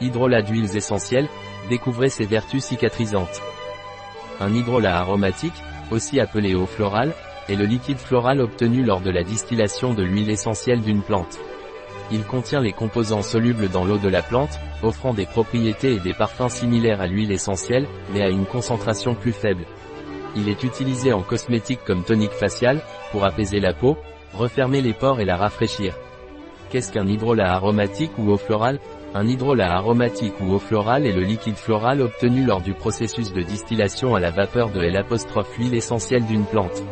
Hydrolat d'huiles essentielles, découvrez ses vertus cicatrisantes. Un hydrolat aromatique, aussi appelé eau florale, est le liquide floral obtenu lors de la distillation de l'huile essentielle d'une plante. Il contient les composants solubles dans l'eau de la plante, offrant des propriétés et des parfums similaires à l'huile essentielle, mais à une concentration plus faible. Il est utilisé en cosmétique comme tonique facial, pour apaiser la peau, refermer les pores et la rafraîchir. Qu'est-ce qu'un hydrolat aromatique ou eau florale? Un hydrolat aromatique ou eau florale est le liquide floral obtenu lors du processus de distillation à la vapeur de L' huile essentielle d'une plante.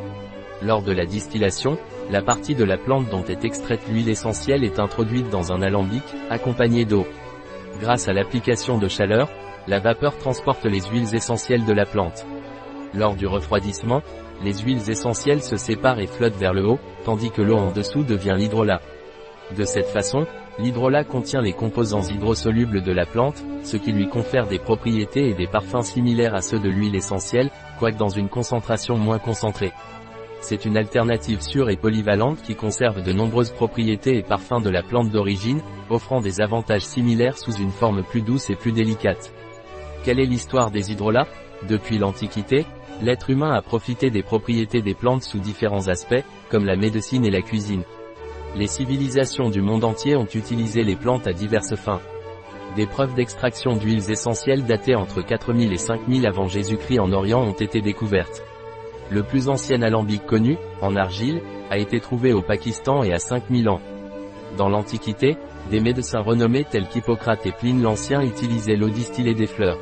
Lors de la distillation, la partie de la plante dont est extraite l'huile essentielle est introduite dans un alambic, accompagné d'eau. Grâce à l'application de chaleur, la vapeur transporte les huiles essentielles de la plante. Lors du refroidissement, les huiles essentielles se séparent et flottent vers le haut, tandis que l'eau en dessous devient l'hydrolat. De cette façon, l'hydrolat contient les composants hydrosolubles de la plante, ce qui lui confère des propriétés et des parfums similaires à ceux de l'huile essentielle, quoique dans une concentration moins concentrée. C'est une alternative sûre et polyvalente qui conserve de nombreuses propriétés et parfums de la plante d'origine, offrant des avantages similaires sous une forme plus douce et plus délicate. Quelle est l'histoire des hydrolats Depuis l'Antiquité, l'être humain a profité des propriétés des plantes sous différents aspects, comme la médecine et la cuisine. Les civilisations du monde entier ont utilisé les plantes à diverses fins. Des preuves d'extraction d'huiles essentielles datées entre 4000 et 5000 avant Jésus-Christ en Orient ont été découvertes. Le plus ancien alambic connu, en argile, a été trouvé au Pakistan et à 5000 ans. Dans l'Antiquité, des médecins renommés tels qu'Hippocrate et Pline l'Ancien utilisaient l'eau distillée des fleurs.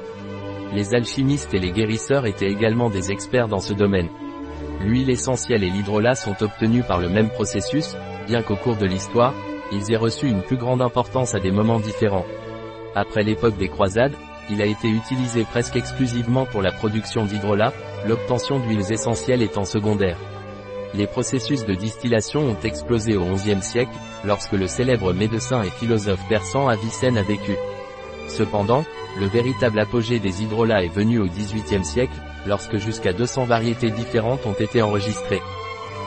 Les alchimistes et les guérisseurs étaient également des experts dans ce domaine. L'huile essentielle et l'hydrolat sont obtenus par le même processus, bien qu'au cours de l'histoire, ils aient reçu une plus grande importance à des moments différents. Après l'époque des croisades, il a été utilisé presque exclusivement pour la production d'hydrolat, l'obtention d'huiles essentielles étant secondaire. Les processus de distillation ont explosé au XIe siècle, lorsque le célèbre médecin et philosophe persan Avicenne a vécu. Cependant, le véritable apogée des hydrolats est venu au XVIIIe siècle, lorsque jusqu'à 200 variétés différentes ont été enregistrées.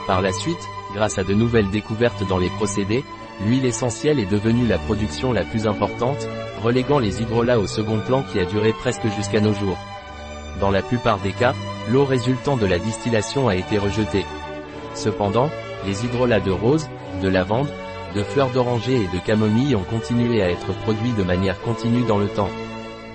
Par la suite, grâce à de nouvelles découvertes dans les procédés, l'huile essentielle est devenue la production la plus importante, reléguant les hydrolats au second plan qui a duré presque jusqu'à nos jours. Dans la plupart des cas, l'eau résultant de la distillation a été rejetée. Cependant, les hydrolats de rose, de lavande, de fleurs d'oranger et de camomille ont continué à être produits de manière continue dans le temps.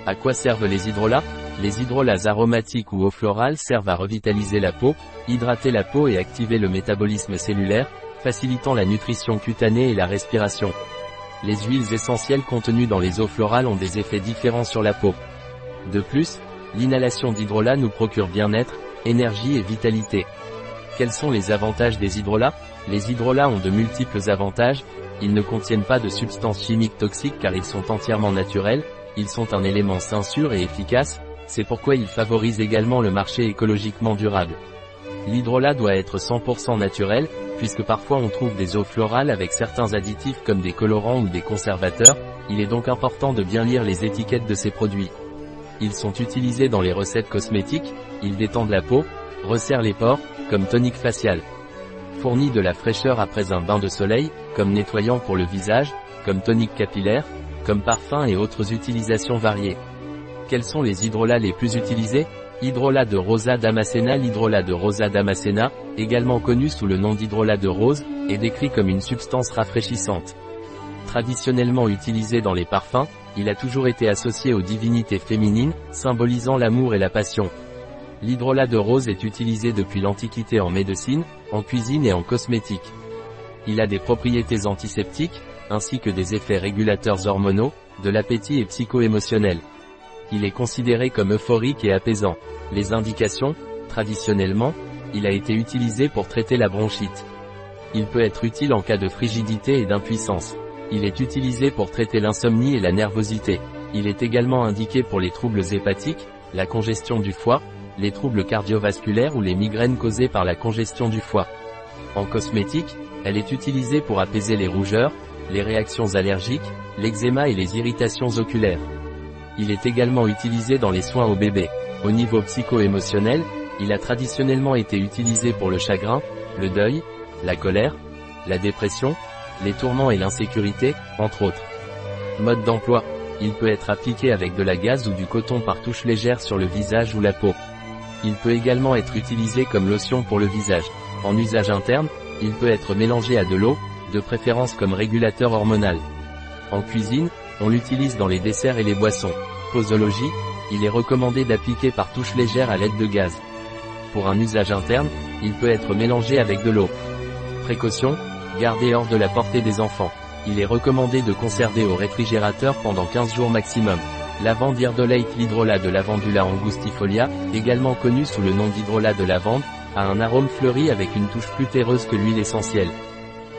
À quoi servent les hydrolats? Les hydrolats aromatiques ou eau florale servent à revitaliser la peau, hydrater la peau et activer le métabolisme cellulaire, facilitant la nutrition cutanée et la respiration. Les huiles essentielles contenues dans les eaux florales ont des effets différents sur la peau. De plus, l'inhalation d'hydrolat nous procure bien-être, énergie et vitalité. Quels sont les avantages des hydrolats? Les hydrolats ont de multiples avantages, ils ne contiennent pas de substances chimiques toxiques car ils sont entièrement naturels, ils sont un élément sain sûr et efficace, c'est pourquoi ils favorisent également le marché écologiquement durable. L'hydrolat doit être 100% naturel, puisque parfois on trouve des eaux florales avec certains additifs comme des colorants ou des conservateurs, il est donc important de bien lire les étiquettes de ces produits. Ils sont utilisés dans les recettes cosmétiques, ils détendent la peau, resserrent les pores, comme tonique facial. Fournit de la fraîcheur après un bain de soleil, comme nettoyant pour le visage, comme tonique capillaire, comme parfum et autres utilisations variées. Quels sont les hydrolats les plus utilisés? Hydrolat de Rosa damascena L'hydrolat de Rosa damascena, également connu sous le nom d'hydrolat de rose, est décrit comme une substance rafraîchissante. Traditionnellement utilisé dans les parfums, il a toujours été associé aux divinités féminines, symbolisant l'amour et la passion. L'hydrolat de rose est utilisé depuis l'Antiquité en médecine, en cuisine et en cosmétique. Il a des propriétés antiseptiques, ainsi que des effets régulateurs hormonaux, de l'appétit et psycho-émotionnel. Il est considéré comme euphorique et apaisant. Les indications, traditionnellement, il a été utilisé pour traiter la bronchite. Il peut être utile en cas de frigidité et d'impuissance. Il est utilisé pour traiter l'insomnie et la nervosité. Il est également indiqué pour les troubles hépatiques, la congestion du foie, les troubles cardiovasculaires ou les migraines causées par la congestion du foie. En cosmétique, elle est utilisée pour apaiser les rougeurs, les réactions allergiques, l'eczéma et les irritations oculaires. Il est également utilisé dans les soins au bébé. Au niveau psycho-émotionnel, il a traditionnellement été utilisé pour le chagrin, le deuil, la colère, la dépression, les tourments et l'insécurité, entre autres. Mode d'emploi. Il peut être appliqué avec de la gaze ou du coton par touche légère sur le visage ou la peau. Il peut également être utilisé comme lotion pour le visage. En usage interne, il peut être mélangé à de l'eau, de préférence comme régulateur hormonal. En cuisine, on l'utilise dans les desserts et les boissons. Posologie, il est recommandé d'appliquer par touche légère à l'aide de gaz. Pour un usage interne, il peut être mélangé avec de l'eau. Précaution, gardez hors de la portée des enfants. Il est recommandé de conserver au réfrigérateur pendant 15 jours maximum. Lavande irdolate l'hydrolat de lavandula angustifolia, également connu sous le nom d'hydrolat de lavande, a un arôme fleuri avec une touche plus terreuse que l'huile essentielle.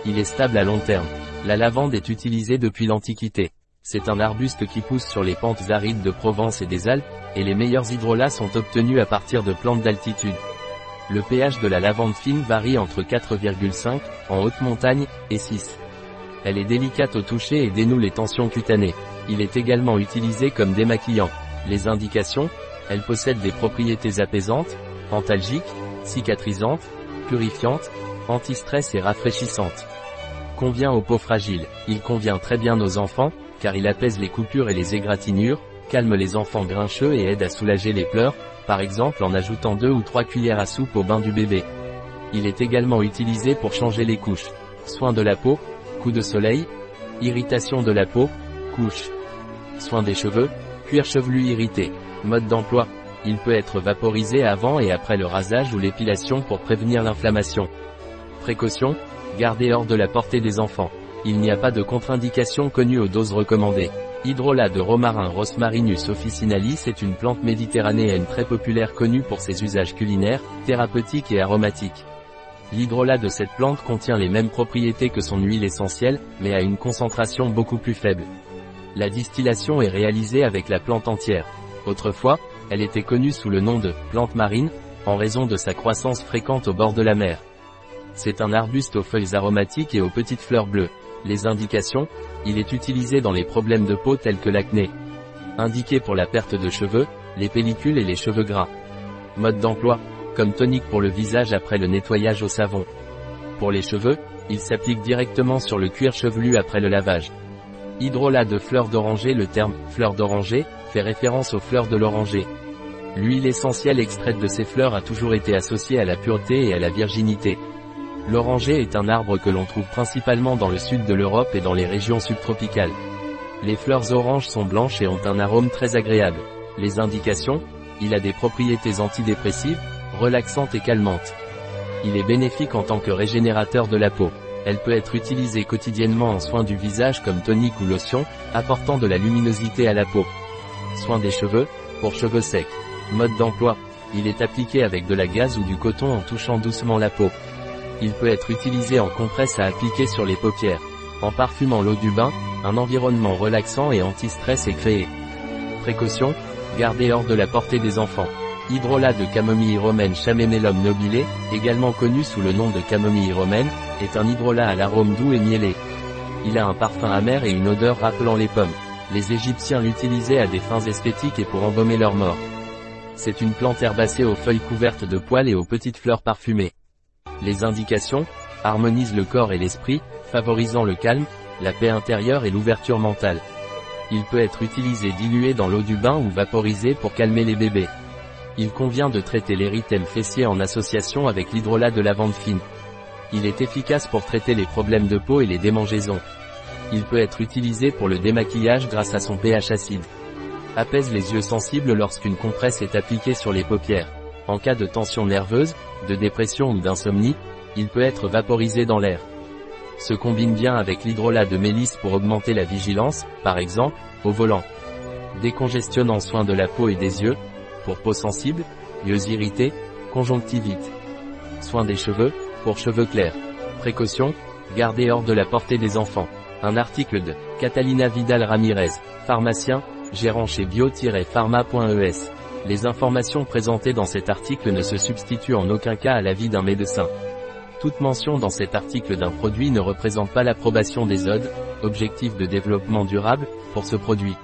Il est stable à long terme. La lavande est utilisée depuis l'Antiquité. C'est un arbuste qui pousse sur les pentes arides de Provence et des Alpes, et les meilleurs hydrolats sont obtenus à partir de plantes d'altitude. Le pH de la lavande fine varie entre 4,5, en haute montagne, et 6. Elle est délicate au toucher et dénoue les tensions cutanées. Il est également utilisé comme démaquillant. Les indications Elle possède des propriétés apaisantes, antalgiques, cicatrisantes, purifiantes, anti-stress et rafraîchissantes. Convient aux peaux fragiles. Il convient très bien aux enfants, car il apaise les coupures et les égratignures, calme les enfants grincheux et aide à soulager les pleurs, par exemple en ajoutant 2 ou 3 cuillères à soupe au bain du bébé. Il est également utilisé pour changer les couches. Soins de la peau, coup de soleil, irritation de la peau, couche. Soins des cheveux, cuir chevelu irrité. Mode d'emploi. Il peut être vaporisé avant et après le rasage ou l'épilation pour prévenir l'inflammation. Précaution, gardez hors de la portée des enfants. Il n'y a pas de contre-indication connue aux doses recommandées. Hydrolat de romarin Rosmarinus officinalis est une plante méditerranéenne très populaire connue pour ses usages culinaires, thérapeutiques et aromatiques. L'hydrolat de cette plante contient les mêmes propriétés que son huile essentielle, mais à une concentration beaucoup plus faible. La distillation est réalisée avec la plante entière. Autrefois, elle était connue sous le nom de plante marine, en raison de sa croissance fréquente au bord de la mer. C'est un arbuste aux feuilles aromatiques et aux petites fleurs bleues. Les indications, il est utilisé dans les problèmes de peau tels que l'acné. Indiqué pour la perte de cheveux, les pellicules et les cheveux gras. Mode d'emploi, comme tonique pour le visage après le nettoyage au savon. Pour les cheveux, il s'applique directement sur le cuir chevelu après le lavage. Hydrolat de fleurs d'oranger Le terme « fleurs d'oranger » fait référence aux fleurs de l'oranger. L'huile essentielle extraite de ces fleurs a toujours été associée à la pureté et à la virginité. L'oranger est un arbre que l'on trouve principalement dans le sud de l'Europe et dans les régions subtropicales. Les fleurs oranges sont blanches et ont un arôme très agréable. Les indications Il a des propriétés antidépressives, relaxantes et calmantes. Il est bénéfique en tant que régénérateur de la peau. Elle peut être utilisée quotidiennement en soins du visage comme tonique ou lotion, apportant de la luminosité à la peau. Soins des cheveux, pour cheveux secs. Mode d'emploi. Il est appliqué avec de la gaze ou du coton en touchant doucement la peau. Il peut être utilisé en compresse à appliquer sur les paupières. En parfumant l'eau du bain, un environnement relaxant et anti-stress est créé. Précaution, gardez hors de la portée des enfants. Hydrolat de camomille romaine Chamemelum nobile, également connu sous le nom de camomille romaine, est un hydrolat à l'arôme doux et miellé. Il a un parfum amer et une odeur rappelant les pommes. Les Égyptiens l'utilisaient à des fins esthétiques et pour embaumer leurs morts. C'est une plante herbacée aux feuilles couvertes de poils et aux petites fleurs parfumées. Les indications harmonisent le corps et l'esprit, favorisant le calme, la paix intérieure et l'ouverture mentale. Il peut être utilisé dilué dans l'eau du bain ou vaporisé pour calmer les bébés. Il convient de traiter l'érythème fessier en association avec l'hydrolat de lavande fine. Il est efficace pour traiter les problèmes de peau et les démangeaisons. Il peut être utilisé pour le démaquillage grâce à son pH acide. Apaise les yeux sensibles lorsqu'une compresse est appliquée sur les paupières. En cas de tension nerveuse, de dépression ou d'insomnie, il peut être vaporisé dans l'air. Se combine bien avec l'hydrolat de mélisse pour augmenter la vigilance, par exemple, au volant. Décongestionnant soin de la peau et des yeux, pour peau sensible, yeux irrités, conjonctivite. Soin des cheveux, pour cheveux clairs. Précaution, gardez hors de la portée des enfants. Un article de Catalina Vidal Ramirez, pharmacien, gérant chez bio-pharma.es. Les informations présentées dans cet article ne se substituent en aucun cas à l'avis d'un médecin. Toute mention dans cet article d'un produit ne représente pas l'approbation des ODE, Objectifs de développement durable, pour ce produit.